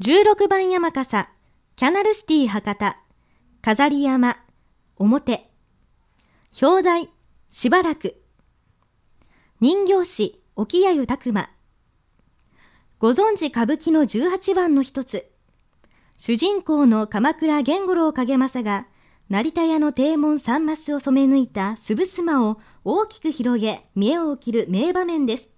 16番山笠、キャナルシティ博多、飾り山、表、表題、しばらく、人形師、沖谷拓馬、ご存知歌舞伎の18番の一つ、主人公の鎌倉源五郎影正が、成田屋の定門三マスを染め抜いたすぶすまを大きく広げ、見栄を切る名場面です。